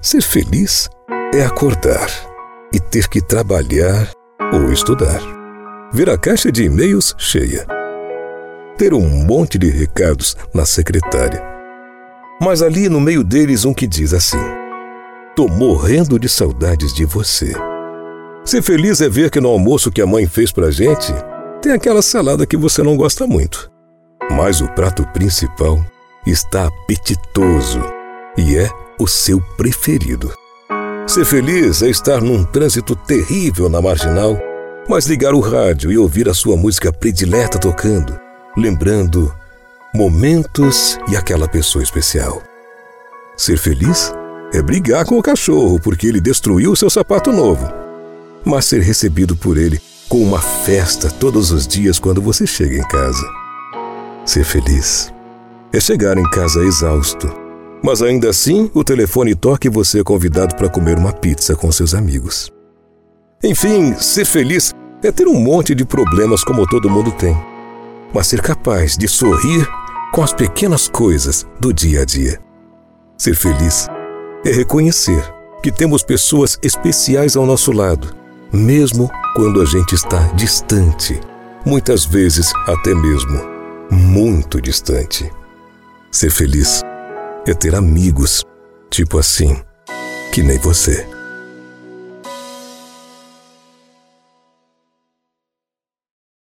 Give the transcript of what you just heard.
Ser feliz é acordar e ter que trabalhar ou estudar. Ver a caixa de e-mails cheia. Ter um monte de recados na secretária. Mas ali no meio deles um que diz assim: Tô morrendo de saudades de você. Ser feliz é ver que no almoço que a mãe fez pra gente tem aquela salada que você não gosta muito. Mas o prato principal está apetitoso e é o seu preferido. Ser feliz é estar num trânsito terrível na marginal, mas ligar o rádio e ouvir a sua música predileta tocando, lembrando momentos e aquela pessoa especial. Ser feliz é brigar com o cachorro porque ele destruiu o seu sapato novo, mas ser recebido por ele com uma festa todos os dias quando você chega em casa. Ser feliz é chegar em casa exausto, mas ainda assim o telefone toca e você é convidado para comer uma pizza com seus amigos. Enfim, ser feliz é ter um monte de problemas como todo mundo tem, mas ser capaz de sorrir com as pequenas coisas do dia a dia. Ser feliz é reconhecer que temos pessoas especiais ao nosso lado, mesmo quando a gente está distante, muitas vezes até mesmo muito distante. Ser feliz é ter amigos, tipo assim, que nem você.